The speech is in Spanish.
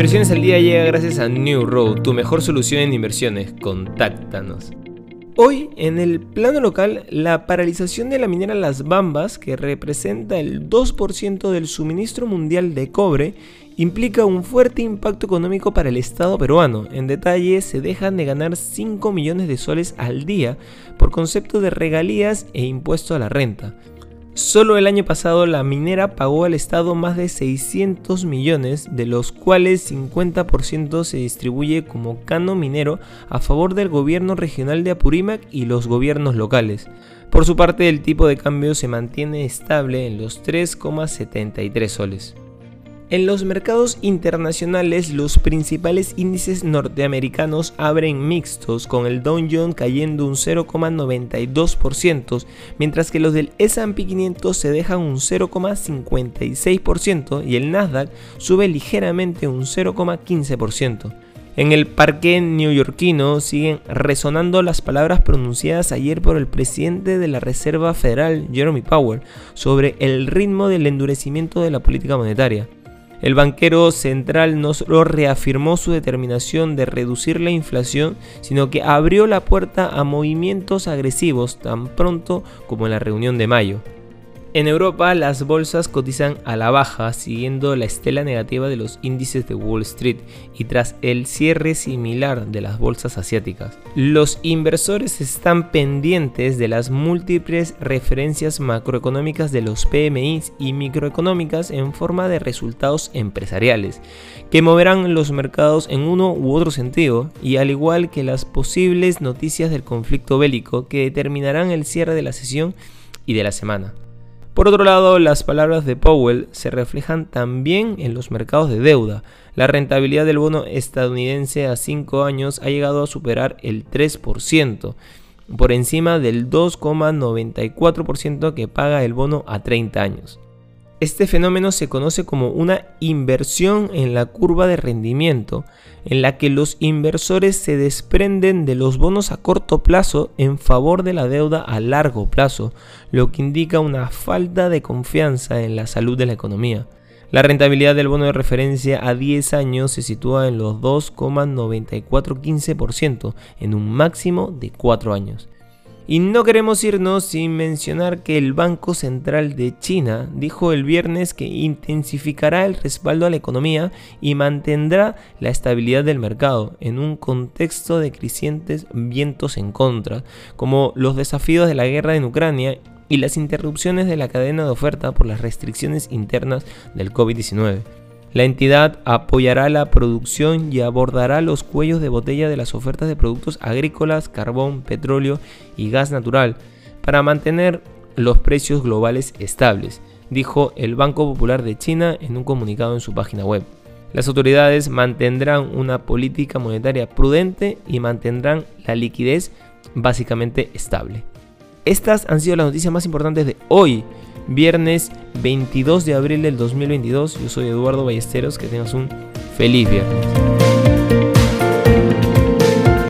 Inversiones al día llega gracias a New Road, tu mejor solución en inversiones. Contáctanos. Hoy, en el plano local, la paralización de la minera Las Bambas, que representa el 2% del suministro mundial de cobre, implica un fuerte impacto económico para el Estado peruano. En detalle, se dejan de ganar 5 millones de soles al día por concepto de regalías e impuesto a la renta. Solo el año pasado la minera pagó al Estado más de 600 millones, de los cuales 50% se distribuye como cano minero a favor del gobierno regional de Apurímac y los gobiernos locales. Por su parte, el tipo de cambio se mantiene estable en los 3,73 soles. En los mercados internacionales, los principales índices norteamericanos abren mixtos, con el Dow Jones cayendo un 0,92%, mientras que los del S&P 500 se dejan un 0,56% y el Nasdaq sube ligeramente un 0,15%. En el parque neoyorquino siguen resonando las palabras pronunciadas ayer por el presidente de la Reserva Federal, Jeremy Powell, sobre el ritmo del endurecimiento de la política monetaria. El banquero central no solo reafirmó su determinación de reducir la inflación, sino que abrió la puerta a movimientos agresivos tan pronto como en la reunión de mayo. En Europa las bolsas cotizan a la baja siguiendo la estela negativa de los índices de Wall Street y tras el cierre similar de las bolsas asiáticas. Los inversores están pendientes de las múltiples referencias macroeconómicas de los PMIs y microeconómicas en forma de resultados empresariales, que moverán los mercados en uno u otro sentido y al igual que las posibles noticias del conflicto bélico que determinarán el cierre de la sesión y de la semana. Por otro lado, las palabras de Powell se reflejan también en los mercados de deuda. La rentabilidad del bono estadounidense a 5 años ha llegado a superar el 3%, por encima del 2,94% que paga el bono a 30 años. Este fenómeno se conoce como una inversión en la curva de rendimiento, en la que los inversores se desprenden de los bonos a corto plazo en favor de la deuda a largo plazo, lo que indica una falta de confianza en la salud de la economía. La rentabilidad del bono de referencia a 10 años se sitúa en los 2,9415% en un máximo de 4 años. Y no queremos irnos sin mencionar que el Banco Central de China dijo el viernes que intensificará el respaldo a la economía y mantendrá la estabilidad del mercado en un contexto de crecientes vientos en contra, como los desafíos de la guerra en Ucrania y las interrupciones de la cadena de oferta por las restricciones internas del COVID-19. La entidad apoyará la producción y abordará los cuellos de botella de las ofertas de productos agrícolas, carbón, petróleo y gas natural para mantener los precios globales estables, dijo el Banco Popular de China en un comunicado en su página web. Las autoridades mantendrán una política monetaria prudente y mantendrán la liquidez básicamente estable. Estas han sido las noticias más importantes de hoy viernes 22 de abril del 2022. Yo soy Eduardo Ballesteros, que tengas un feliz viernes.